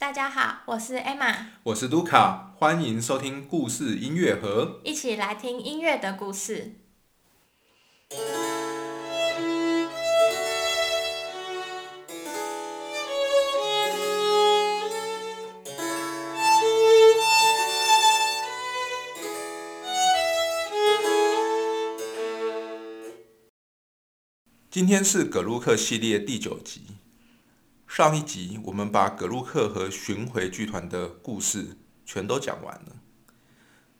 大家好，我是 Emma，我是卢卡，欢迎收听故事音乐盒，一起来听音乐的故事。今天是葛鲁克系列第九集。上一集我们把葛鲁克和巡回剧团的故事全都讲完了，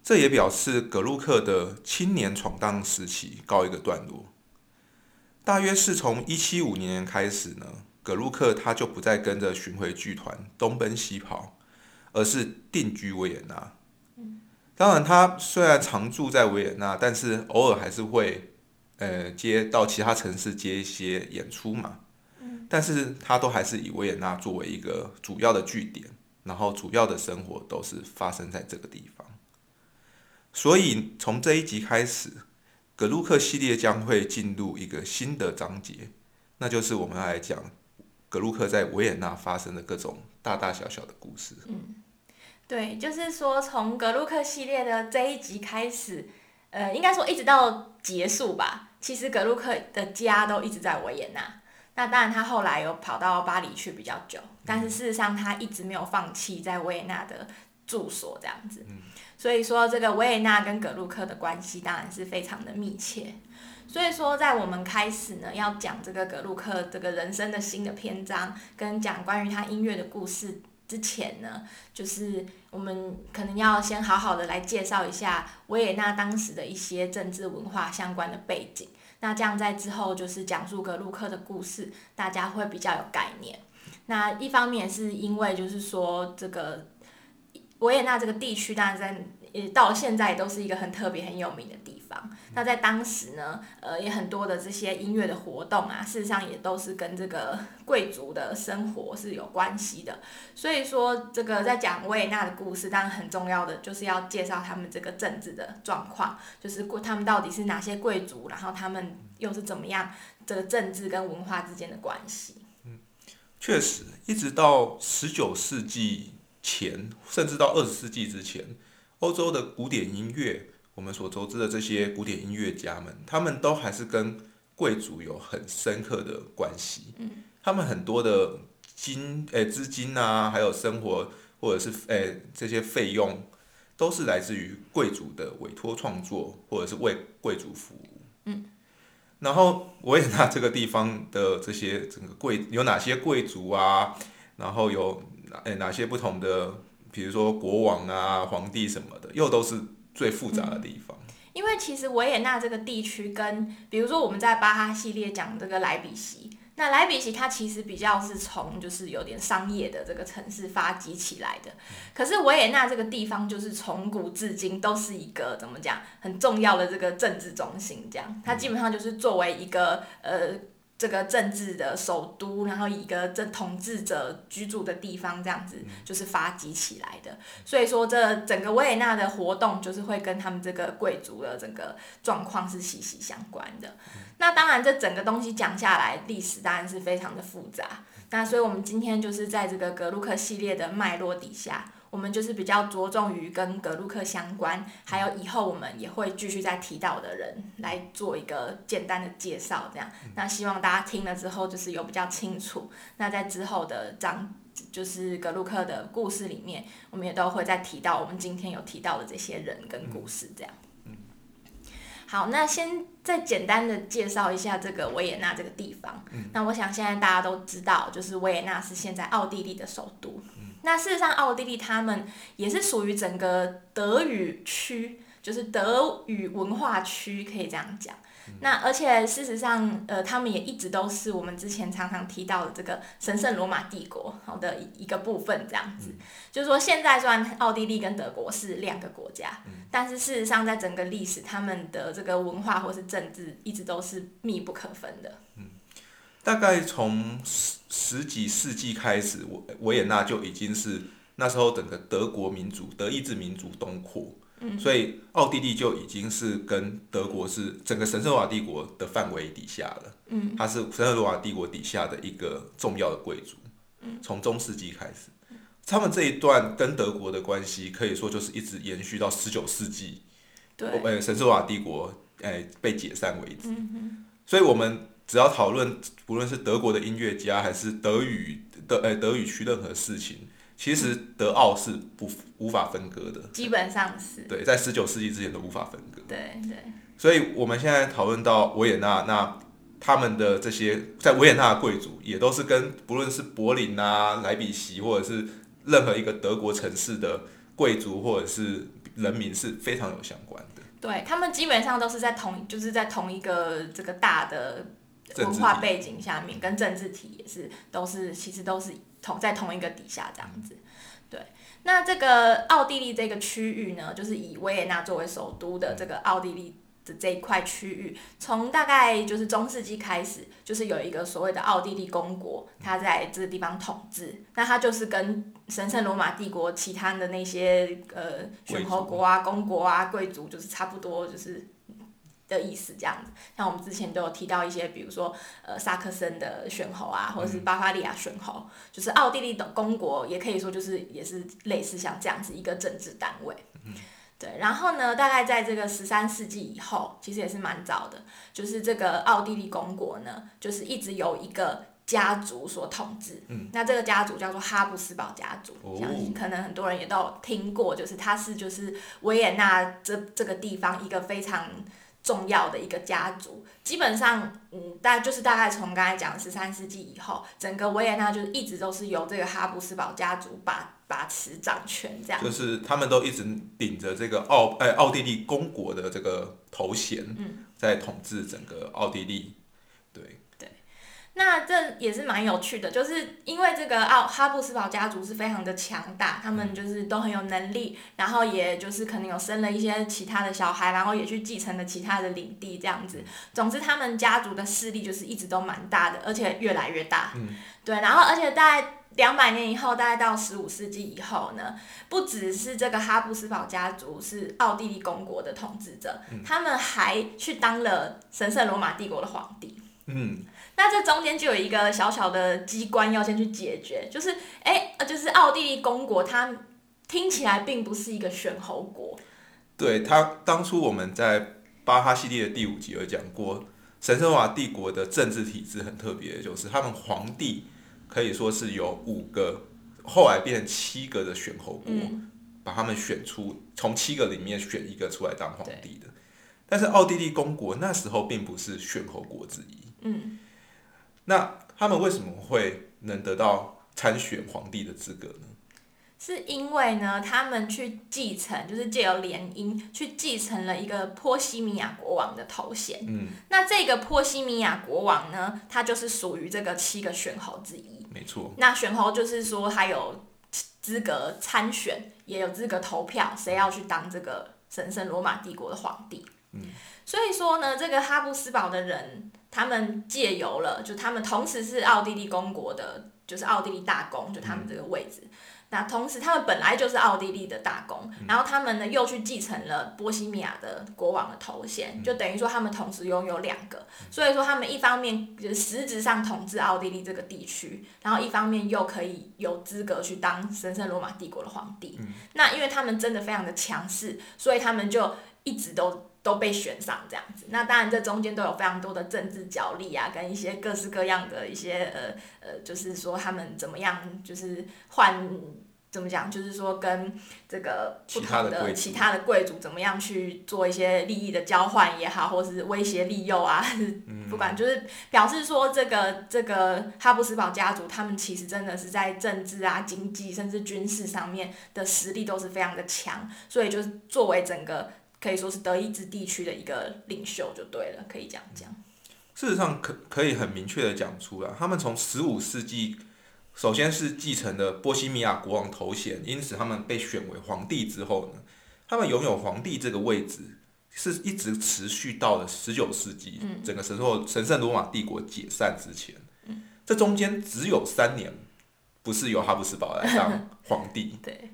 这也表示葛鲁克的青年闯荡时期告一个段落。大约是从一七五年开始呢，葛鲁克他就不再跟着巡回剧团东奔西跑，而是定居维也纳。当然，他虽然常住在维也纳，但是偶尔还是会呃接到其他城市接一些演出嘛。但是他都还是以维也纳作为一个主要的据点，然后主要的生活都是发生在这个地方。所以从这一集开始，格鲁克系列将会进入一个新的章节，那就是我们要来讲格鲁克在维也纳发生的各种大大小小的故事。嗯，对，就是说从格鲁克系列的这一集开始，呃，应该说一直到结束吧。其实格鲁克的家都一直在维也纳。那当然，他后来有跑到巴黎去比较久，但是事实上他一直没有放弃在维也纳的住所这样子。所以说，这个维也纳跟格鲁克的关系当然是非常的密切。所以说，在我们开始呢要讲这个格鲁克这个人生的新的篇章，跟讲关于他音乐的故事之前呢，就是我们可能要先好好的来介绍一下维也纳当时的一些政治文化相关的背景。那这样在之后就是讲述格鲁克的故事，大家会比较有概念。那一方面是因为就是说这个维也纳这个地区，当然在。也到现在也都是一个很特别、很有名的地那在当时呢，呃，也很多的这些音乐的活动啊，事实上也都是跟这个贵族的生活是有关系的。所以说，这个在讲维也纳的故事，当然很重要的就是要介绍他们这个政治的状况，就是他们到底是哪些贵族，然后他们又是怎么样这个政治跟文化之间的关系。嗯，确实，一直到十九世纪前，甚至到二十世纪之前。欧洲的古典音乐，我们所熟知的这些古典音乐家们，他们都还是跟贵族有很深刻的关系。嗯，他们很多的金诶资金啊，还有生活或者是诶这些费用，都是来自于贵族的委托创作，或者是为贵族服务。嗯，然后维也纳这个地方的这些整个贵有哪些贵族啊？然后有诶哪些不同的？比如说国王啊、皇帝什么的，又都是最复杂的地方。因为其实维也纳这个地区跟，比如说我们在巴哈系列讲这个莱比锡，那莱比锡它其实比较是从就是有点商业的这个城市发迹起来的。可是维也纳这个地方就是从古至今都是一个怎么讲很重要的这个政治中心，这样它基本上就是作为一个呃。这个政治的首都，然后一个政统治者居住的地方，这样子就是发迹起来的。所以说，这整个维也纳的活动就是会跟他们这个贵族的整个状况是息息相关的。那当然，这整个东西讲下来，历史当然是非常的复杂。那所以我们今天就是在这个格鲁克系列的脉络底下。我们就是比较着重于跟格鲁克相关，还有以后我们也会继续再提到的人来做一个简单的介绍，这样。那希望大家听了之后就是有比较清楚。那在之后的章，就是格鲁克的故事里面，我们也都会再提到我们今天有提到的这些人跟故事，这样。好，那先再简单的介绍一下这个维也纳这个地方。那我想现在大家都知道，就是维也纳是现在奥地利的首都。那事实上，奥地利他们也是属于整个德语区，就是德语文化区，可以这样讲。那而且事实上，呃，他们也一直都是我们之前常常提到的这个神圣罗马帝国好的一个部分，这样子。就是说，现在虽然奥地利跟德国是两个国家，但是事实上，在整个历史，他们的这个文化或是政治一直都是密不可分的。大概从十十几世纪开始，维维也纳就已经是那时候整个德国民族、德意志民族东扩，所以奥地利就已经是跟德国是整个神圣罗马帝国的范围底下了。嗯，它是神圣罗马帝国底下的一个重要的贵族。嗯从中世纪开始，他们这一段跟德国的关系，可以说就是一直延续到十九世纪，对，呃，神圣罗马帝国哎被解散为止。嗯所以，我们只要讨论，不论是德国的音乐家，还是德语德呃德语区任何事情，其实德奥是不无法分割的。基本上是，对，在十九世纪之前都无法分割。对对，所以，我们现在讨论到维也纳，那他们的这些在维也纳的贵族，也都是跟不论是柏林啊、莱比锡，或者是任何一个德国城市的贵族或者是人民是非常有相关的。对他们基本上都是在同，就是在同一个这个大的文化背景下面，跟政治体也是都是其实都是同在同一个底下这样子。对，那这个奥地利这个区域呢，就是以维也纳作为首都的这个奥地利的这一块区域，从大概就是中世纪开始，就是有一个所谓的奥地利公国，它在这个地方统治。那它就是跟神圣罗马帝国其他的那些呃选侯国啊、公国啊、贵族，就是差不多就是的意思这样子。像我们之前都有提到一些，比如说呃萨克森的选侯啊，或者是巴伐利亚选侯，就是奥地利的公国，也可以说就是也是类似像这样子一个政治单位。对，然后呢，大概在这个十三世纪以后，其实也是蛮早的，就是这个奥地利公国呢，就是一直由一个家族所统治。嗯，那这个家族叫做哈布斯堡家族，哦相信可能很多人也都有听过，就是它是就是维也纳这这个地方一个非常重要的一个家族。基本上，嗯，大就是大概从刚才讲十三世纪以后，整个维也纳就是一直都是由这个哈布斯堡家族把把持掌权这样。就是他们都一直顶着这个奥哎奥地利公国的这个头衔，嗯在统治整个奥地利。对，那这也是蛮有趣的，就是因为这个奥哈布斯堡家族是非常的强大，他们就是都很有能力，然后也就是可能有生了一些其他的小孩，然后也去继承了其他的领地这样子。总之，他们家族的势力就是一直都蛮大的，而且越来越大。嗯对，然后而且大概两百年以后，大概到十五世纪以后呢，不只是这个哈布斯堡家族是奥地利公国的统治者，他们还去当了神圣罗马帝国的皇帝。嗯，那这中间就有一个小小的机关要先去解决，就是哎、呃就是奥地利公国，它听起来并不是一个选侯国，对他当初我们在巴哈系列的第五集有讲过，神圣罗马帝国的政治体制很特别，就是他们皇帝可以说是有五个，后来变成七个的选侯国，嗯，把他们选出，从七个里面选一个出来当皇帝的。但是奥地利公国那时候并不是选侯国之一，嗯，那他们为什么会能得到参选皇帝的资格呢？是因为呢，他们去继承，就是借由联姻去继承了一个波西米亚国王的头衔。嗯，那这个波西米亚国王呢，他就是属于这个七个选侯之一。没错，那选侯就是说他有资格参选，也有资格投票，谁要去当这个神圣罗马帝国的皇帝。嗯，所以说呢，这个哈布斯堡的人，他们借由了，就他们同时是奥地利公国的，就是奥地利大公，就他们这个位置。那同时，他们本来就是奥地利的大公，然后他们呢又去继承了波西米亚的国王的头衔，就等于说他们同时拥有两个。所以说，他们一方面就是实质上统治奥地利这个地区，然后一方面又可以有资格去当神圣罗马帝国的皇帝。那因为他们真的非常的强势，所以他们就一直都都被选上这样子。那当然，这中间都有非常多的政治角力啊，跟一些各式各样的一些呃呃，就是说他们怎么样，就是换。怎么讲？就是说，跟这个不同的其他的贵族其他的贵族怎么样去做一些利益的交换也好，或是威胁利诱啊，不管就是表示说，这个这个哈布斯堡家族，他们其实真的是在政治啊、经济甚至军事上面的实力都是非常的强，所以就是作为整个可以说是德意志地区的一个领袖就对了，可以这样讲。事实上可可以很明确的讲出来，他们从十五世纪，首先是继承了波西米亚国王头衔，因此他们被选为皇帝之后呢，他们拥有皇帝这个位置，是一直持续到了十九世纪，整个神圣神圣罗马帝国解散之前，这中间只有三年不是由哈布斯堡来当皇帝，对，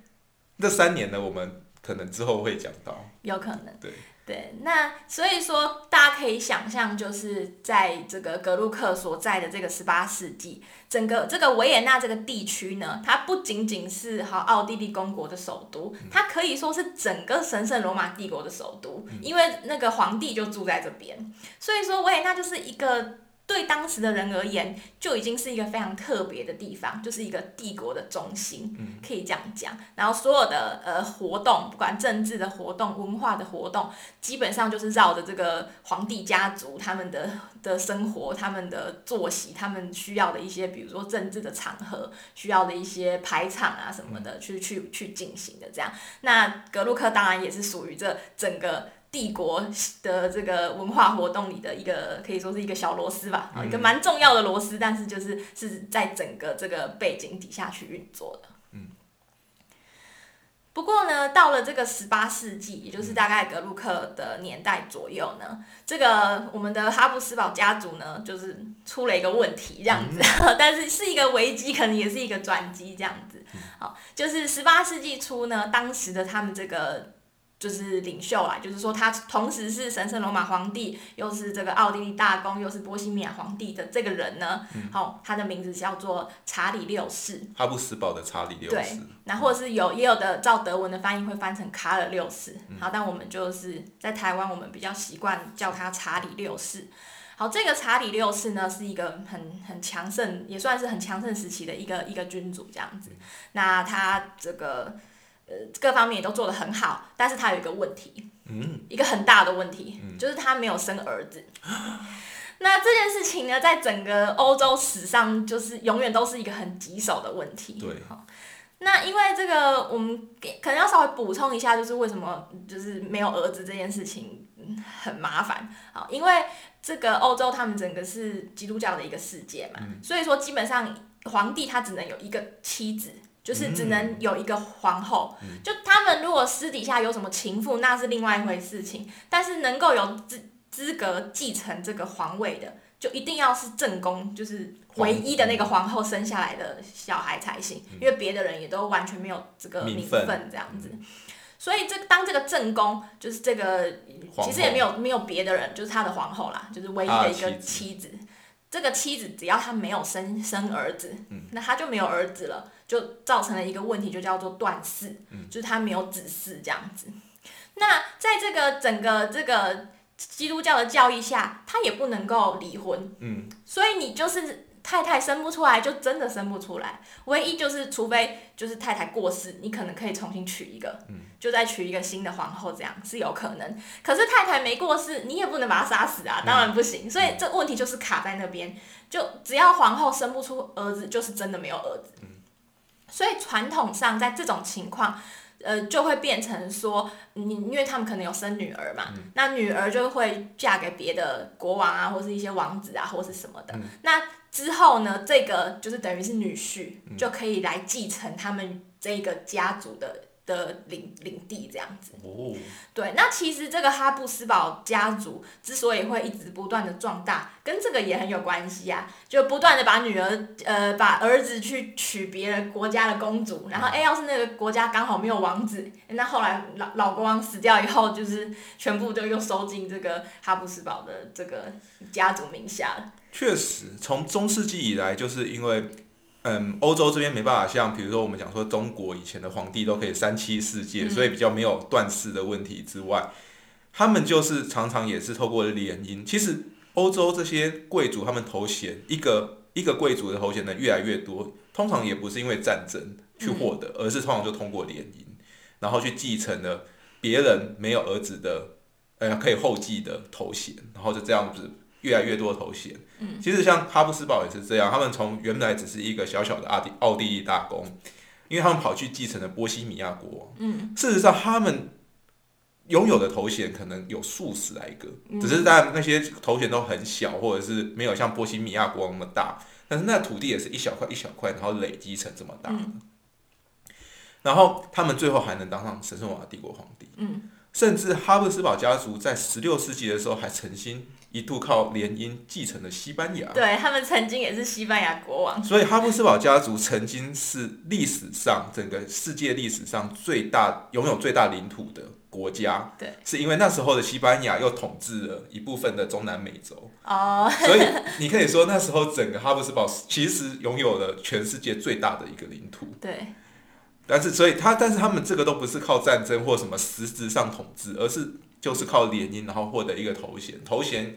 这三年呢，我们可能之后会讲到。有可能。对。对，那所以说大家可以想象，就是在这个格鲁克所在的这个十八世纪，整个这个维也纳这个地区呢，它不仅仅是好奥地利公国的首都，它可以说是整个神圣罗马帝国的首都，因为那个皇帝就住在这边，所以说维也纳就是一个。对当时的人而言，就已经是一个非常特别的地方，就是一个帝国的中心，可以这样讲。然后所有的呃活动，不管政治的活动、文化的活动，基本上就是绕着这个皇帝家族他们的的生活、他们的作息、他们需要的一些，比如说政治的场合需要的一些排场啊什么的，去去去进行的这样。那格鲁克当然也是属于这整个。帝国的这个文化活动里的一个，可以说是一个小螺丝吧，一个蛮重要的螺丝，但是就是是在整个这个背景底下去运作的。嗯。不过呢，到了这个十八世纪，也就是大概格鲁克的年代左右呢，这个我们的哈布斯堡家族呢，就是出了一个问题，这样子，但是是一个危机，可能也是一个转机，这样子。好，就是十八世纪初呢，当时的他们这个。就是领袖啦，就是说他同时是神圣罗马皇帝，又是这个奥地利大公，又是波西米亚皇帝的这个人呢，好，他的名字叫做查理六世，哈布斯堡的查理六世。对，那或者是有也有的照德文的翻译会翻成卡尔六世，好，但我们就是在台湾，我们比较习惯叫他查理六世。好，这个查理六世呢是一个很很强盛，也算是很强盛时期的一个一个君主这样子。那他这个。呃，各方面也都做得很好，但是他有一个问题，嗯，一个很大的问题，就是他没有生儿子。那这件事情呢，在整个欧洲史上，就是永远都是一个很棘手的问题。对，那因为这个，我们可能要稍微补充一下，就是为什么就是没有儿子这件事情很麻烦。好，因为这个欧洲他们整个是基督教的一个世界嘛，所以说基本上皇帝他只能有一个妻子。就是只能有一个皇后，就他们如果私底下有什么情妇，那是另外一回事情。但是能够有资资格继承这个皇位的，就一定要是正宫，就是唯一的那个皇后生下来的小孩才行。因为别的人也都完全没有这个名分这样子。所以这当这个正宫就是这个，其实也没有没有别的人，就是他的皇后啦，就是唯一的一个妻子。这个妻子只要她没有生生儿子，那他就没有儿子了。就造成了一个问题，就叫做断嗣，就是他没有子嗣这样子。那在这个整个这个基督教的教义下，他也不能够离婚。嗯，所以你就是太太生不出来，就真的生不出来。唯一就是，除非就是太太过世，你可能可以重新娶一个，就再娶一个新的皇后，这样是有可能。可是太太没过世，你也不能把她杀死啊，当然不行。所以这问题就是卡在那边，就只要皇后生不出儿子，就是真的没有儿子。所以传统上，在这种情况，呃，就会变成说，你因为他们可能有生女儿嘛，那女儿就会嫁给别的国王啊，或是一些王子啊，或是什么的。那之后呢，这个就是等于是女婿，就可以来继承他们这个家族的。的领领地这样子，对，那其实这个哈布斯堡家族之所以会一直不断的壮大，跟这个也很有关系啊，就不断的把女儿，呃，把儿子去娶别人国家的公主，然后哎，要是那个国家刚好没有王子，那后来老老国王死掉以后，就是全部都又收进这个哈布斯堡的这个家族名下了。确实，从中世纪以来，就是因为。嗯，欧洲这边没办法像，比如说我们讲说中国以前的皇帝都可以三妻四妾，所以比较没有断嗣的问题之外，他们就是常常也是透过联姻。其实欧洲这些贵族他们头衔一个一个贵族的头衔呢越来越多，通常也不是因为战争去获得，而是通常就通过联姻，然后去继承了别人没有儿子的呃可以后继的头衔，然后就这样子。越来越多头衔，嗯，其实像哈布斯堡也是这样，他们从原来只是一个小小的奥地奥地利大公，因为他们跑去继承了波西米亚国。王，嗯，事实上他们拥有的头衔可能有数十来个，只是但那些头衔都很小，或者是没有像波西米亚国王那么大，但是那土地也是一小块一小块，然后累积成这么大，然后他们最后还能当上神圣罗马帝国皇帝，嗯。甚至哈布斯堡家族在十六世纪的时候还曾经一度靠联姻继承了西班牙。对他们曾经也是西班牙国王。所以哈布斯堡家族曾经是历史上整个世界历史上最大拥有最大领土的国家。对，是因为那时候的西班牙又统治了一部分的中南美洲。哦，所以你可以说那时候整个哈布斯堡其实拥有了全世界最大的一个领土。对。但是，所以他，但是他们这个都不是靠战争或什么实质上统治，而是就是靠联姻，然后获得一个头衔。头衔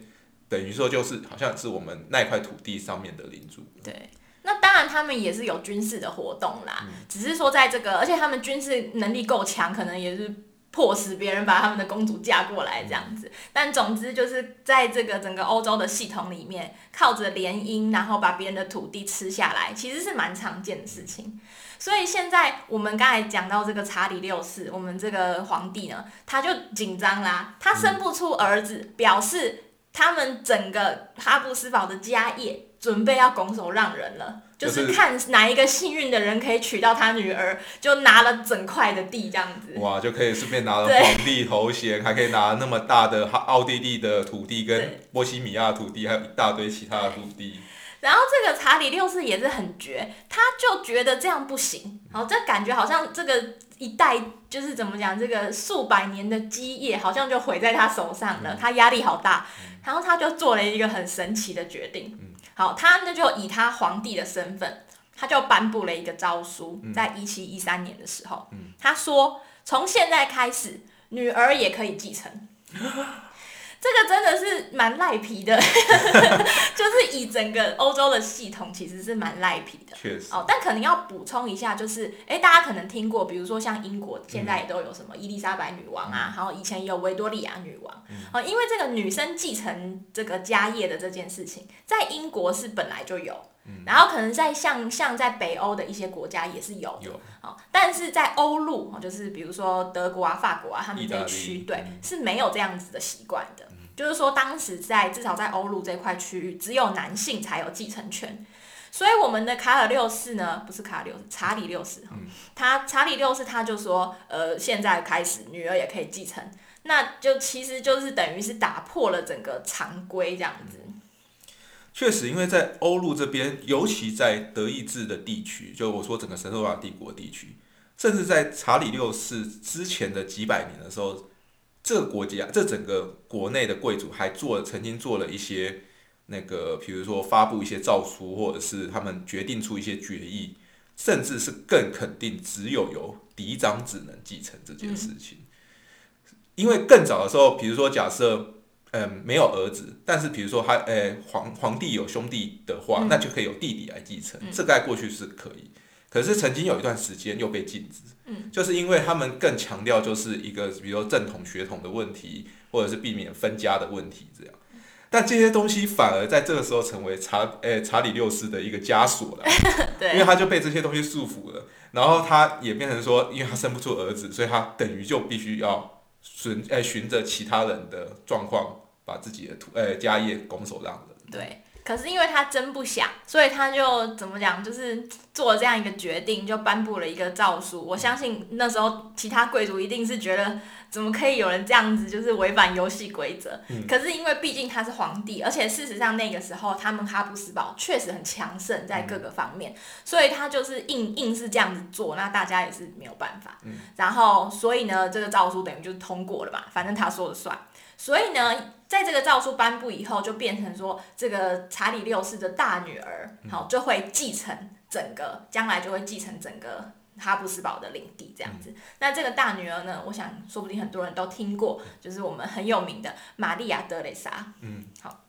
等于说就是好像是我们那块土地上面的领主。对，那当然他们也是有军事的活动啦，只是说在这个，而且他们军事能力够强，可能也是迫使别人把他们的公主嫁过来这样子。但总之就是在这个整个欧洲的系统里面，靠着联姻，然后把别人的土地吃下来，其实是蛮常见的事情。所以现在我们刚才讲到这个查理六世，我们这个皇帝呢，他就紧张啦，他生不出儿子，表示他们整个哈布斯堡的家业准备要拱手让人了，就是看哪一个幸运的人可以娶到他女儿，就拿了整块的地这样子。哇，就可以顺便拿了皇帝头衔，还可以拿那么大的奥地利的土地跟波西米亚土地，还有一大堆其他的土地。然后这个查理六世也是很绝，他就觉得这样不行，然后这感觉好像这个一代就是怎么讲，这个数百年的基业好像就毁在他手上了，他压力好大，然后他就做了一个很神奇的决定，好，他那就以他皇帝的身份，他就颁布了一个诏书，在一七一三年的时候，他说从现在开始，女儿也可以继承。这个真的是蛮赖皮的，就是以整个欧洲的系统其实是蛮赖皮的。确实。哦，但可能要补充一下，就是哎，大家可能听过，比如说像英国现在也都有什么伊丽莎白女王啊，然后以前也有维多利亚女王。哦，因为这个女生继承这个家业的这件事情，在英国是本来就有，然后可能在像像在北欧的一些国家也是有。有。哦，但是在欧陆，就是比如说德国啊、法国啊，他们这区对是没有这样子的习惯的。就是说，当时在至少在欧陆这块区域，只有男性才有继承权。所以我们的卡尔六世呢，不是卡尔六世，查理六世哈，他查理六世他就说，呃，现在开始女儿也可以继承，那就其实就是等于是打破了整个常规这样子。确实，因为在欧陆这边，尤其在德意志的地区，就我说整个神圣罗马帝国地区，甚至在查理六世之前的几百年的时候。这个国家，这整个国内的贵族还做曾经做了一些那个，比如说发布一些诏书，或者是他们决定出一些决议，甚至是更肯定只有由嫡长子能继承这件事情。因为更早的时候，比如说假设嗯没有儿子，但是比如说他诶皇皇帝有兄弟的话，那就可以有弟弟来继承，这在过去是可以。可是曾经有一段时间又被禁止，嗯，就是因为他们更强调就是一个，比如说正统血统的问题，或者是避免分家的问题这样。但这些东西反而在这个时候成为查诶查理六世的一个枷锁了，对，因为他就被这些东西束缚了。然后他也变成说，因为他生不出儿子，所以他等于就必须要循诶循着其他人的状况，把自己的土诶家业拱手让人。对。可是因为他真不想，所以他就怎么讲，就是做了这样一个决定，就颁布了一个诏书。我相信那时候其他贵族一定是觉得，怎么可以有人这样子，就是违反游戏规则。可是因为毕竟他是皇帝，而且事实上那个时候他们哈布斯堡确实很强盛在各个方面，所以他就是硬硬是这样子做，那大家也是没有办法。然后所以呢，这个诏书等于就是通过了嘛，反正他说了算。所以呢，在这个诏书颁布以后，就变成说，这个查理六世的大女儿，好就会继承整个，将来就会继承整个哈布斯堡的领地这样子。那这个大女儿呢，我想说不定很多人都听过，就是我们很有名的玛利亚·德蕾莎。嗯，好。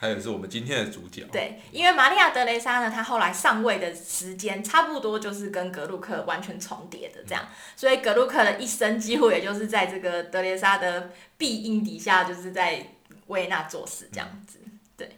她也是我们今天的主角。对，因为玛利亚·德雷莎呢，她后来上位的时间差不多就是跟格鲁克完全重叠的这样，所以格鲁克的一生几乎也就是在这个德雷莎的庇荫底下，就是在维也纳做事这样子。对，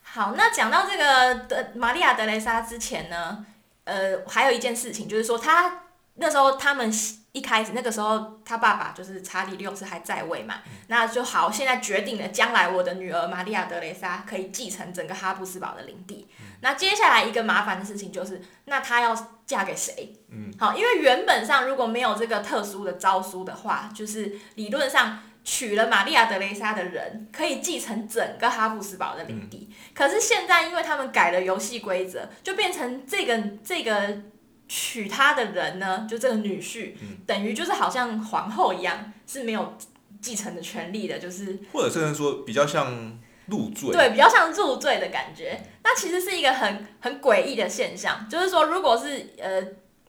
好，那讲到这个德玛利亚·德雷莎之前呢，呃，还有一件事情就是说，他那时候他们一开始那个时候，他爸爸就是查理六世还在位嘛，那就好，现在决定了，将来我的女儿玛利亚德雷莎可以继承整个哈布斯堡的领地。那接下来一个麻烦的事情就是，那她要嫁给谁？嗯，好，因为原本上如果没有这个特殊的诏书的话，就是理论上娶了玛利亚德雷莎的人可以继承整个哈布斯堡的领地。可是现在，因为他们改了游戏规则，就变成这个这个。娶她的人呢，就这个女婿，等于就是好像皇后一样，是没有继承的权利的，就是或者甚至说比较像入赘，对，比较像入赘的感觉。那其实是一个很很诡异的现象，就是说，如果是呃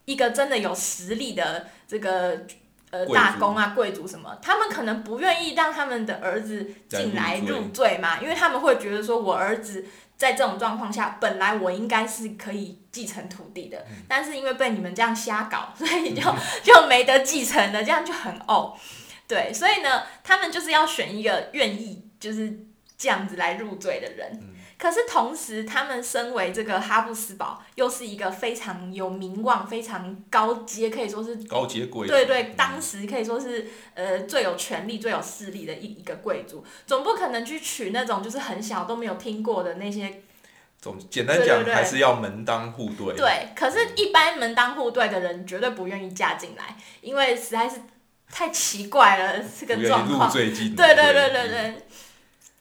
一个真的有实力的这个呃大公啊、贵族什么，他们可能不愿意让他们的儿子进来入赘嘛，因为他们会觉得说我儿子。在这种状况下，本来我应该是可以继承土地的，但是因为被你们这样瞎搞，所以就就没得继承了，这样就很呕。对，所以呢，他们就是要选一个愿意就是这样子来入赘的人。可是同时，他们身为这个哈布斯堡，又是一个非常有名望、非常高阶，可以说是高阶贵族。对对，当时可以说是呃最有权力、最有势力的一一个贵族，总不可能去娶那种就是很小都没有听过的那些。总简单讲，还是要门当户对。对，可是，一般门当户对的人绝对不愿意嫁进来，因为实在是太奇怪了这个状况。对对对对对。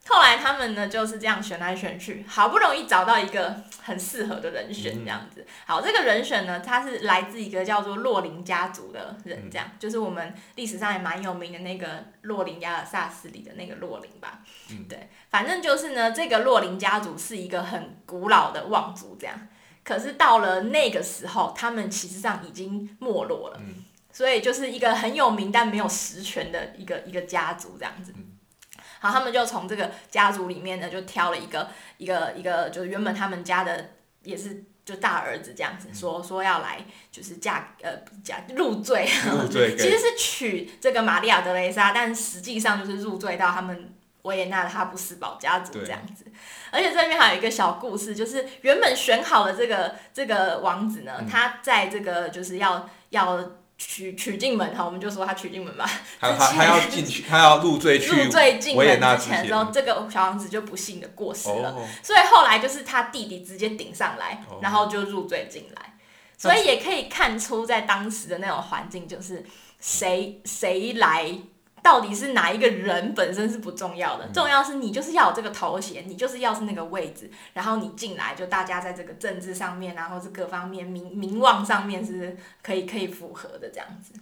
后来他们呢就是这样选来选去，好不容易找到一个很适合的人选，这样子。好，这个人选呢，他是来自一个叫做洛林家族的人，这样，就是我们历史上也蛮有名的那个洛林亚尔萨斯里的那个洛林吧。嗯，对，反正就是呢，这个洛林家族是一个很古老的望族，这样。可是到了那个时候，他们其实上已经没落了。嗯。所以就是一个很有名但没有实权的一个一个家族，这样子。然后他们就从这个家族里面呢，就挑了一个一个一个，就是原本他们家的也是就大儿子这样子，说说要来就是嫁呃嫁入赘，其实是娶这个玛利亚德雷莎，但实际上就是入赘到他们维也纳的哈布斯堡家族这样子。而且这里面还有一个小故事，就是原本选好的这个这个王子呢，他在这个就是要要。娶娶进门哈，我们就说他娶进门吧。他他他要进去，他要入赘去入赘进门之前的时候，这个小王子就不幸的过世了。所以后来就是他弟弟直接顶上来，然后就入赘进来。所以也可以看出，在当时的那种环境，就是谁谁来。到底是哪一个人本身是不重要的，重要是你就是要有这个头衔，你就是要是那个位置，然后你进来就大家在这个政治上面，然后是各方面名名望上面是可以可以符合的这样子。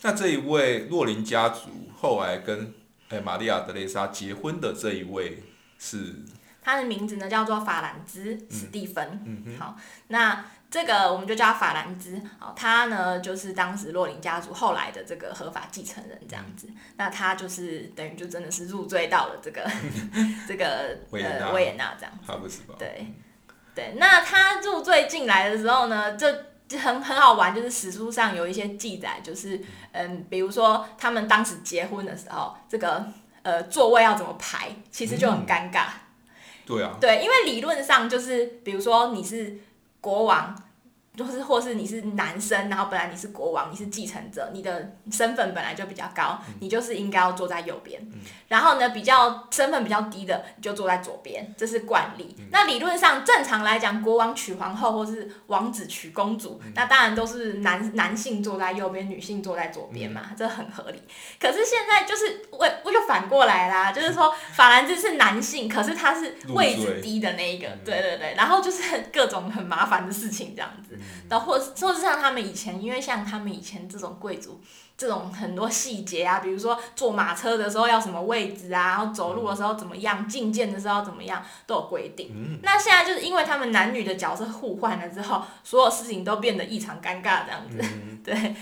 那这一位洛林家族后来跟诶玛利亚德雷莎结婚的这一位是？他的名字呢叫做法兰兹史蒂芬。嗯嗯。好，那。这个我们就叫法兰兹，哦，他呢就是当时洛林家族后来的这个合法继承人这样子，那他就是等于就真的是入赘到了这个 这个呃维也纳。这样子，对对，那他入赘进来的时候呢，就很很好玩，就是史书上有一些记载，就是嗯，比如说他们当时结婚的时候，这个呃座位要怎么排，其实就很尴尬，对啊，对，因为理论上就是比如说你是。国王。就是，或是你是男生，然后本来你是国王，你是继承者，你的身份本来就比较高，你就是应该要坐在右边。然后呢，比较身份比较低的，你就坐在左边，这是惯例。那理论上正常来讲，国王娶皇后或是王子娶公主，那当然都是男男性坐在右边，女性坐在左边嘛，这很合理。可是现在就是我我就反过来啦，就是说法兰兹是男性，可是他是位置低的那一个，对对对，然后就是各种很麻烦的事情这样子。然后或或是像他们以前，因为像他们以前这种贵族，这种很多细节啊，比如说坐马车的时候要什么位置啊，然后走路的时候怎么样，觐见的时候怎么样，都有规定。那现在就是因为他们男女的角色互换了之后，所有事情都变得异常尴尬这样子。对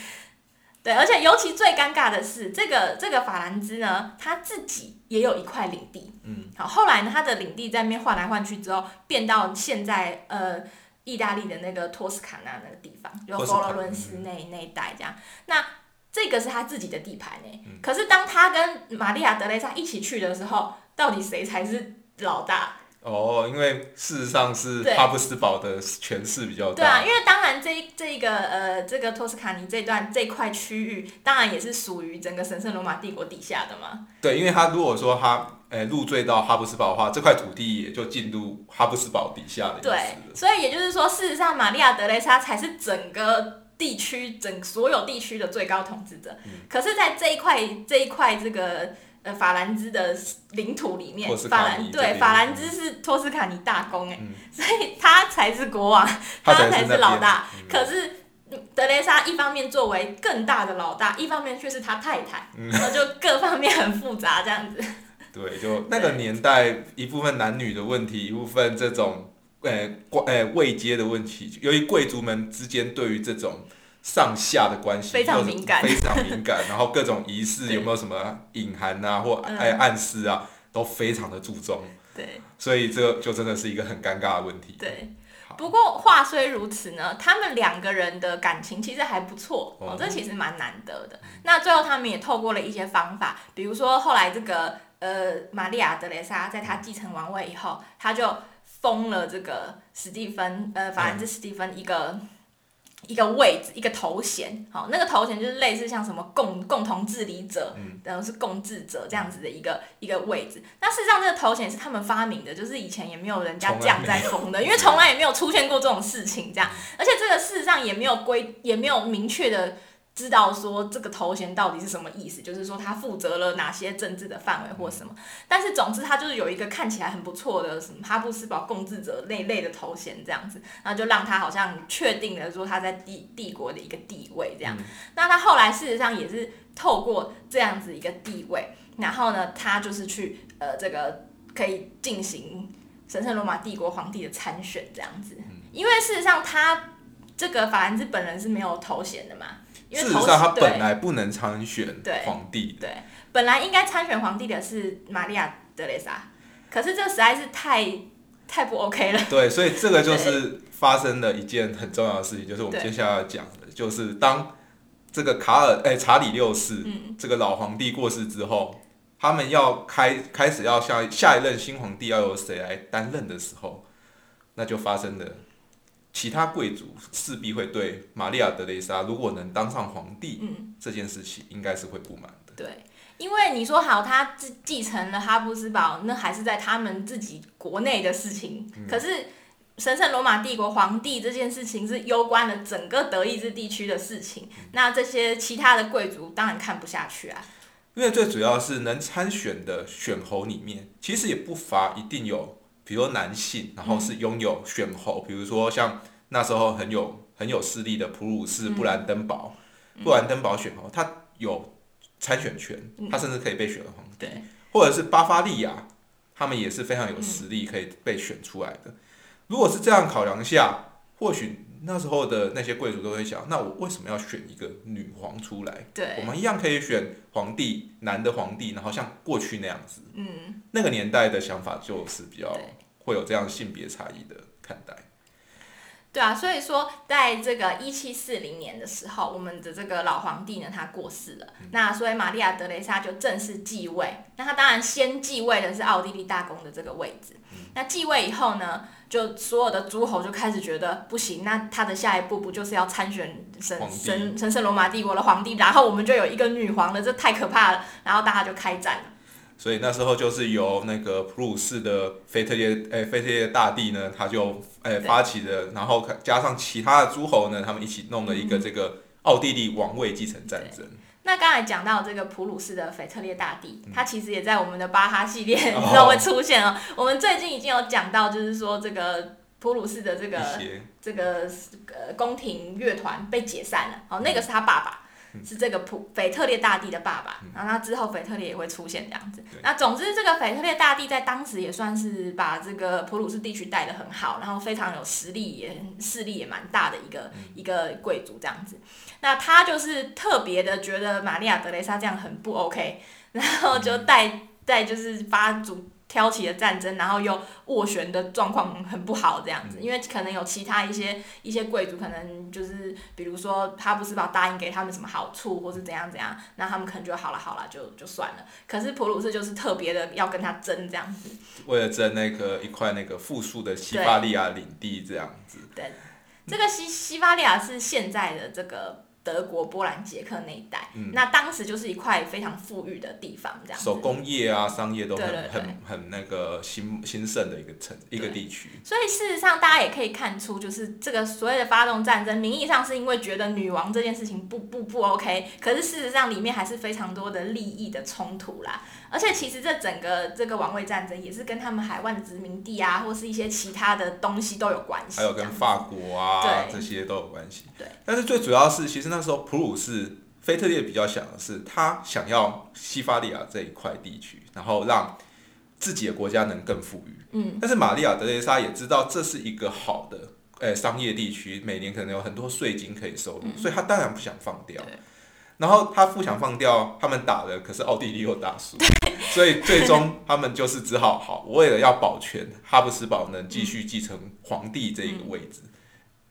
对，而且尤其最尴尬的是，这个这个法兰兹呢，他自己也有一块领地。嗯。好，后来呢，他的领地在那边换来换去之后，变到现在呃。意大利的那个托斯卡纳那个地方，就佛罗伦斯那那一带这样。那这个是他自己的地盘呢。可是当他跟玛利亚德雷莎一起去的时候，到底谁才是老大？哦，因为事实上是对哈布斯堡的权势比较大。对啊，因为当然这一这一个呃这个托斯卡尼这段这块区域，当然也是属于整个神圣罗马帝国底下的嘛。对，因为他如果说他诶入赘到哈布斯堡的话，这块土地也就进入哈布斯堡底下的意思对了。，所以也就是说，事实上玛利亚德雷莎才是整个地区整所有地区的最高统治者。嗯可是，在这一块这一块这个呃法兰兹的领土里面法兰对法兰兹是托斯卡尼大公哎、嗯所以他才是国王，他才是老大。嗯可是。德雷莎一方面作为更大的老大，一方面却是他太太，然后就各方面很复杂这样子。对，就那个年代，一部分男女的问题，一部分这种呃关呃位阶的问题，由于贵族们之间对于这种上下的关系非常敏感非常敏感，然后各种仪式有没有什么隐含啊或嗯哎暗示啊，都非常的注重，对所以这就真的是一个很尴尬的问题。对。不过话虽如此呢，他们两个人的感情其实还不错哦哦，这其实蛮难得的。那最后他们也透过了一些方法，比如说后来这个呃玛利亚德雷莎在她继承王位以后，她就封了这个史蒂芬呃法兰兹史蒂芬一个。一个位置，一个头衔，好，那个头衔就是类似像什么共共同治理者，嗯。然后是共治者这样子的一个一个位置。那事实上，这个头衔是他们发明的，就是以前也没有人家这样在封的，因为从来也没有出现过这种事情，这样，而且这个事实上也没有规，也没有明确的知道说这个头衔到底是什么意思，就是说他负责了哪些政治的范围或什么。但是总之，他就是有一个看起来很不错的什么哈布斯堡共治者那类的头衔这样子，然后就让他好像确定了说他在帝帝国的一个地位这样。那他后来事实上也是透过这样子一个地位，然后呢，他就是去呃这个可以进行神圣罗马帝国皇帝的参选这样子，因为事实上他这个法兰兹本人是没有头衔的嘛，因为事实上，他本来不能参选皇帝的，对，本来应该参选皇帝的是玛利亚德雷莎，可是这实在是太太不 OK 了。对，所以这个就是发生了一件很重要的事情，就是我们接下来要讲的，就是当这个卡尔哎、查理六世、嗯这个老皇帝过世之后，他们要开开始要下下一任新皇帝要由谁来担任的时候，那就发生了。其他贵族势必会对玛利亚德雷莎如果能当上皇帝、嗯，这件事情，应该是会不满的。对，因为你说好，他继继承了哈布斯堡，那还是在他们自己国内的事情。可是神圣罗马帝国皇帝这件事情是攸关了整个德意志地区的事情，那这些其他的贵族当然看不下去啊。因为最主要是能参选的选侯里面，其实也不乏一定有，比如说男性，然后是拥有选侯，比如说像那时候很有很有势力的普鲁士布兰登堡，布兰登堡选侯，他有参选权，他甚至可以被选为皇帝，对，或者是巴伐利亚，他们也是非常有实力可以被选出来的。如果是这样考量下，或许那时候的那些贵族都会想，那我为什么要选一个女皇出来？对我，们一样可以选皇帝，男的皇帝，然后像过去那样子。嗯，那个年代的想法就是比较会有这样性别差异的看待。对啊，所以说在这个一七四零年的时候，我们的这个老皇帝呢，他过世了，那所以玛利亚德雷莎就正式继位。那他当然先继位的是奥地利大公的这个位置。那继位以后呢，就所有的诸侯就开始觉得不行，那他的下一步不就是要参选神神神圣罗马帝国的皇帝，然后我们就有一个女皇了，这太可怕了。然后大家就开战了。所以那时候就是由那个普鲁士的腓特烈，诶、腓特烈大帝呢，他就诶、对发起的，然后加上其他的诸侯呢，他们一起弄了一嗯个这个奥地利王位继承战争。那刚才讲到这个普鲁士的腓特烈大帝，嗯他其实也在我们的巴哈系列哦 之后会出现哦。我们最近已经有讲到，就是说这个普鲁士的这个这个呃宫廷乐团被解散了，哦，那个是他爸爸。嗯是这个普腓特烈大帝的爸爸，然后他之后腓特烈也会出现这样子。那总之，这个腓特烈大帝在当时也算是把这个普鲁士地区带得很好，然后非常有实力，也势力也蛮大的一个、嗯一个贵族这样子。那他就是特别的觉得玛利亚德雷莎这样很不 OK，然后就带带就是发主挑起了战争，然后又斡旋的状况很不好这样子，因为可能有其他一些一些贵族，可能就是比如说哈布斯堡答应给他们什么好处，或是怎样怎样，那他们可能就好了好了就就算了。可是普鲁士就是特别的要跟他争这样子，为了争那个一块那个富庶的西巴利亚领地这样子。对，这个西西巴利亚是现在的这个。德国、波兰、捷克那一带，那当时就是一块非常富裕的地方，这样手工业啊、商业都很很很那个兴兴盛的一个城一个地区。所以事实上，大家也可以看出，就是这个所谓的发动战争，名义上是因为觉得女王这件事情不不不 OK，可是事实上里面还是非常多的利益的冲突啦。而且其实这整个这个王位战争也是跟他们海外的殖民地啊，或是一些其他的东西都有关系。还有跟法国啊这些都有关系。对。但是最主要是，其实那时候普鲁士腓特烈比较想的是，他想要西法利亚这一块地区，然后让自己的国家能更富裕。嗯。但是玛利亚德雷莎也知道这是一个好的诶商业地区，每年可能有很多税金可以收入，所以他当然不想放掉。然后他不想放掉，他们打的可是奥地利又打输，所以最终他们就是只好好为了要保全哈布斯堡能继续继承皇帝这一个位置，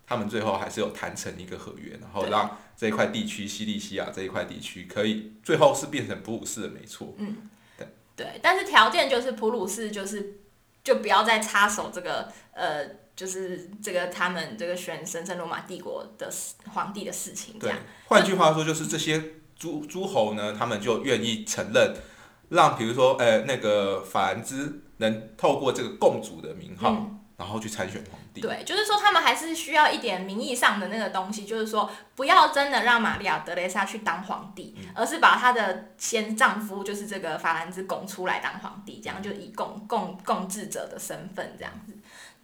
他们最后还是有谈成一个合约，然后让这一块地区西利西亚这一块地区可以最后是变成普鲁士的，没错。嗯，对对，但是条件就是普鲁士就是就不要再插手这个呃。就是这个他们这个选神圣罗马帝国的皇帝的事情，这样。换句话说，就是这些诸诸侯呢，他们就愿意承认，让比如说，呃，那个法兰兹能透过这个共主的名号，然后去参选皇帝。对，就是说他们还是需要一点名义上的那个东西，就是说不要真的让玛利亚德雷莎去当皇帝，而是把她的先丈夫，就是这个法兰兹拱出来当皇帝，这样就以共共共治者的身份这样子。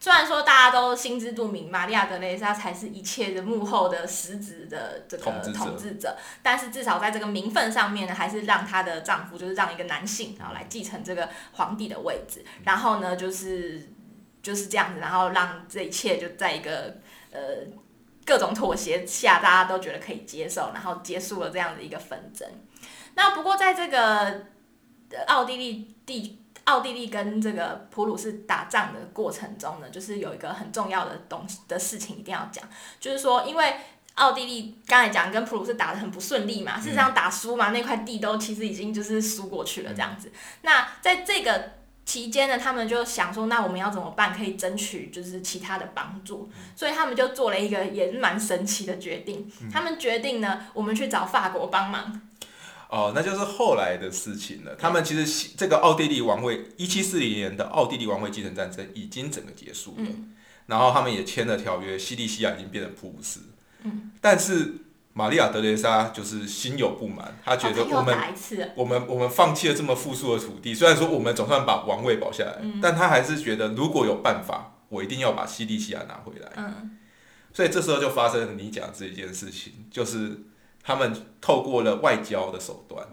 虽然说大家都心知肚明，玛利亚德雷莎才是一切的幕后的实质的这个统治者，但是至少在这个名分上面呢，还是让她的丈夫就是让一个男性然后来继承这个皇帝的位置，然后呢就是就是这样子，然后让这一切就在一个呃各种妥协下，大家都觉得可以接受，然后结束了这样的一个纷争。那不过在这个奥地利地。奥地利跟这个普鲁士打仗的过程中呢，就是有一个很重要的东西的事情一定要讲，就是说，因为奥地利刚才讲跟普鲁士打的很不顺利嘛，事实上打输嘛，那块地都其实已经就是输过去了这样子。那在这个期间呢，他们就想说，那我们要怎么办可以争取就是其他的帮助？所以他们就做了一个也是蛮神奇的决定，他们决定呢，我们去找法国帮忙。哦，那就是后来的事情了。他们其实这个奥地利王位，一七四零年的奥地利王位继承战争已经整个结束了，然后他们也签了条约，西利西亚已经变成普鲁士。嗯，但是玛利亚德雷莎就是心有不满，她觉得我们我们我们放弃了这么富庶的土地，虽然说我们总算把王位保下来，但她还是觉得如果有办法，我一定要把西利西亚拿回来。嗯，所以这时候就发生了你讲这一件事情，就是。他们透过了外交的手段，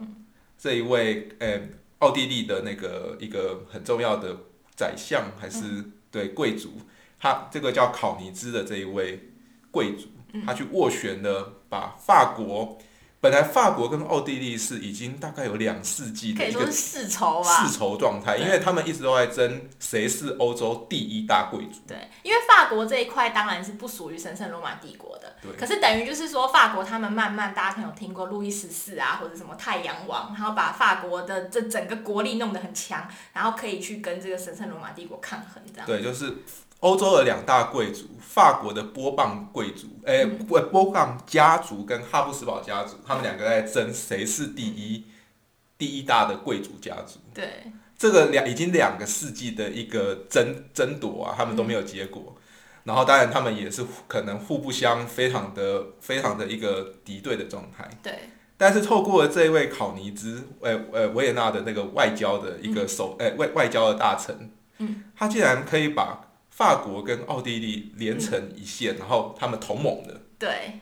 这一位呃奥地利的那个一个很重要的宰相还是对贵族，他这个叫考尼兹的这一位贵族，他去斡旋了，把法国。本来法国跟奥地利是已经大概有两世纪的一个世仇世仇状态，因为他们一直都在争谁是欧洲第一大贵族。对，因为法国这一块当然是不属于神圣罗马帝国的。对。可是等于就是说，法国他们慢慢，大家可能有听过路易十四啊，或者什么太阳王，然后把法国的这整个国力弄得很强，然后可以去跟这个神圣罗马帝国抗衡，这样。对，就是。欧洲的两大贵族，法国的波旁贵族，哎，波波旁家族跟哈布斯堡家族，他们两个在争谁是第一第一大的贵族家族。对，这个两已经两个世纪的一个争争夺啊，他们都没有结果。然后，当然他们也是可能互不相非常的非常的一个敌对的状态。对。但是透过这一位考尼兹，呃呃维也纳的那个外交的一个首，哎外外交的大臣，嗯，他竟然可以把。法国跟奥地利连成一线，然后他们同盟的。对，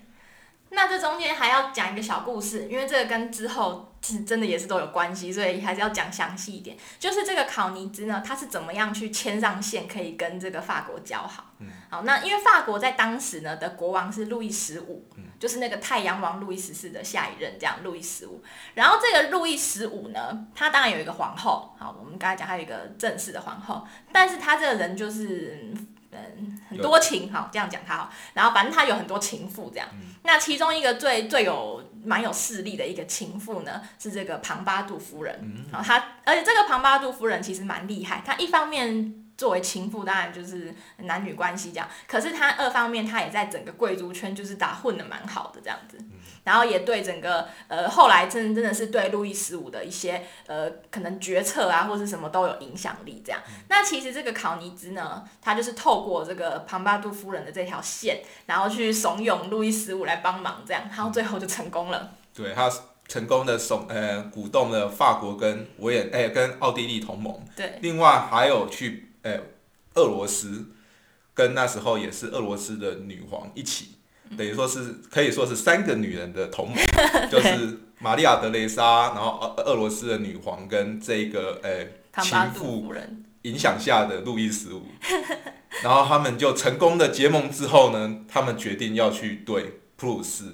那这中间还要讲一个小故事，因为这个跟之后是真的也是都有关系，所以还是要讲详细一点。就是这个考尼兹呢，他是怎么样去牵上线，可以跟这个法国交好？嗯，好，那因为法国在当时呢的国王是路易十五，就是那个太阳王路易十四的下一任，这样路易十五。然后这个路易十五呢，他当然有一个皇后，好，我们刚才讲他有一个正式的皇后，但是他这个人就是嗯很多情，好这样讲他好。然后反正他有很多情妇这样，那其中一个最最有蛮有势力的一个情妇呢，是这个庞巴杜夫人。然后他，而且这个庞巴杜夫人其实蛮厉害，她一方面。作为情妇，当然就是男女关系这样。可是他二方面，他也在整个贵族圈就是打混的蛮好的这样子。然后也对整个呃后来真真的是对路易十五的一些呃可能决策啊或是什么都有影响力这样。那其实这个考尼兹呢，他就是透过这个庞巴杜夫人的这条线，然后去怂恿路易十五来帮忙这样，然后最后就成功了。对他成功的怂呃鼓动了法国跟维也哎跟奥地利同盟。对。另外还有去。哎，俄罗斯跟那时候也是俄罗斯的女皇一起，等于说是可以说是三个女人的同盟，就是玛利亚德雷莎，然后俄俄罗斯的女皇跟这个诶情妇影响下的路易十五，然后他们就成功的结盟之后呢，他们决定要去对普鲁士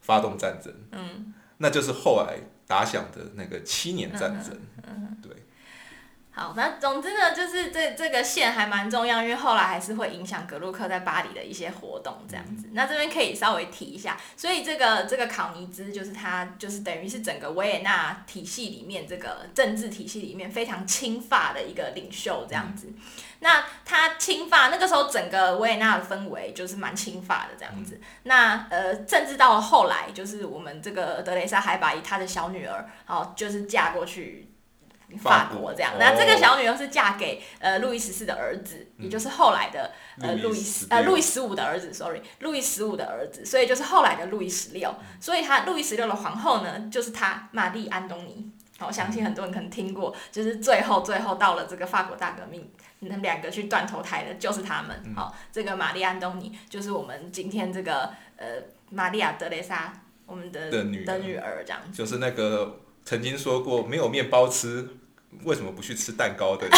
发动战争，嗯，那就是后来打响的那个七年战争，对。好，那总之呢，就是这这个线还蛮重要，因为后来还是会影响格鲁克在巴黎的一些活动这样子。那这边可以稍微提一下，所以这个这个考尼兹就是他就是等于是整个维也纳体系里面这个政治体系里面非常亲法的一个领袖这样子。那他亲法那个时候整个维也纳的氛围就是蛮亲法的这样子。那呃，甚至到了后来，就是我们这个德雷莎还把他的小女儿，好就是嫁过去。法国这样，那这个小女儿是嫁给呃路易十四的儿子，也就是后来的呃路易十呃路易十五的儿子，sorry，路易十五的儿子，所以就是后来的路易十六，所以他路易十六的皇后呢，就是他玛丽安东尼。好，我相信很多人可能听过，就是最后最后到了这个法国大革命，那两个去断头台的就是他们。好，这个玛丽安东尼就是我们今天这个呃玛丽亚德雷莎我们的的女儿。这样。子，就是那个曾经说过没有面包吃。为什么不去吃蛋糕的？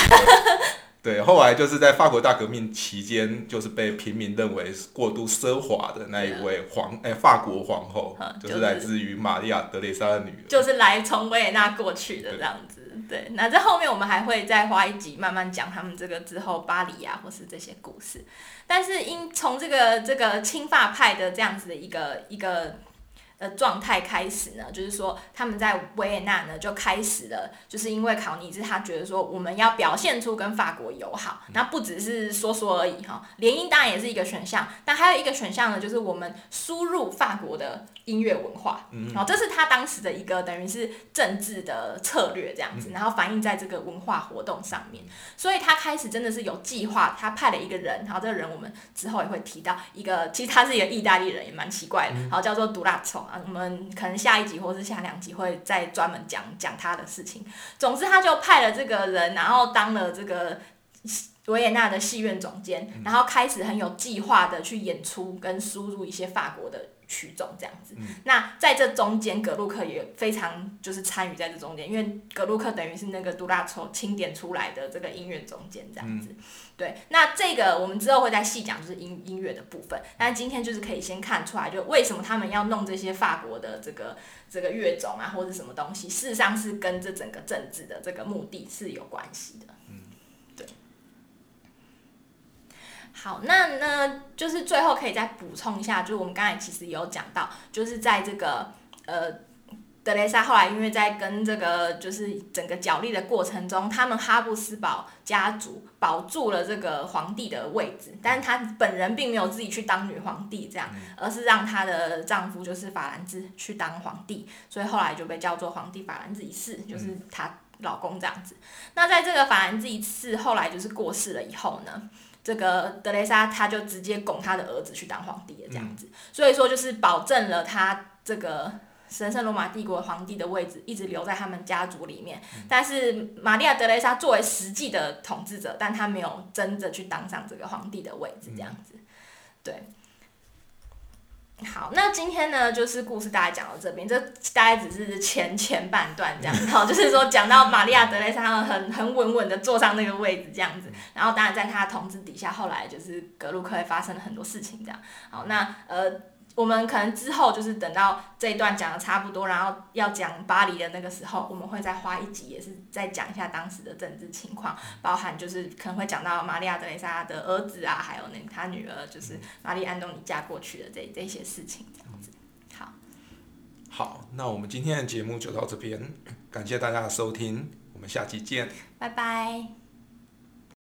对，后来就是在法国大革命期间，就是被平民认为过度奢华的那一位皇哎法国皇后，就是来自于玛利亚德蕾莎的女儿，就是来从维也纳过去的这样子。对，那在后面我们还会再花一集慢慢讲他们这个之后巴黎啊，或是这些故事。但是因从这个这个亲法派的这样子的一个一个。的状态开始呢，就是说他们在维也纳呢就开始了，就是因为考尼兹他觉得说我们要表现出跟法国友好，那不只是说说而已哈，联姻当然也是一个选项，但还有一个选项呢，就是我们输入法国的音乐文化，然后这是他当时的一个等于是政治的策略这样子，然后反映在这个文化活动上面，所以他开始真的是有计划，他派了一个人，然后这个人我们之后也会提到一个，其实他是一个意大利人，也蛮奇怪的，好叫做杜拉丑。我们可能下一集或是下两集会再专门讲讲他的事情。总之，他就派了这个人，然后当了这个维也纳的戏院总监，然后开始很有计划的去演出跟输入一些法国的。曲种这样子，那在这中间，格鲁克也非常就是参与在这中间，因为格鲁克等于是那个杜拉抽清点出来的这个音乐中间这样子。对，那这个我们之后会再细讲，就是音音乐的部分。但今天就是可以先看出来，就为什么他们要弄这些法国的这个这个乐种啊，或者什么东西，事实上是跟这整个政治的这个目的是有关系的。好，那呢，就是最后可以再补充一下，就是我们刚才其实有讲到，就是在这个呃，德雷莎后来因为在跟这个就是整个角力的过程中，他们哈布斯堡家族保住了这个皇帝的位置，但是她本人并没有自己去当女皇帝这样，而是让她的丈夫就是法兰兹去当皇帝，所以后来就被叫做皇帝法兰兹一世，就是她老公这样子。那在这个法兰兹一世后来就是过世了以后呢？这个德雷莎，他就直接拱他的儿子去当皇帝了，这样子，所以说就是保证了他这个神圣罗马帝国皇帝的位置一直留在他们家族里面。但是玛利亚德雷莎作为实际的统治者，但他没有真的去当上这个皇帝的位置，这样子，对。好，那今天呢，就是故事大概讲到这边，这大概只是前前半段这样，好，就是说讲到玛利亚德雷莎很很稳稳的坐上那个位置这样子，然后当然在他统治底下，后来就是格鲁克也发生了很多事情这样。好，那呃。我们可能之后就是等到这一段讲的差不多，然后要讲巴黎的那个时候，我们会再花一集，也是再讲一下当时的政治情况，包含就是可能会讲到玛利亚德蕾莎的儿子啊，还有那他女儿就是玛丽安东尼嫁过去的这这些事情，这样子。好，好，那我们今天的节目就到这边，感谢大家的收听，我们下期见。拜拜。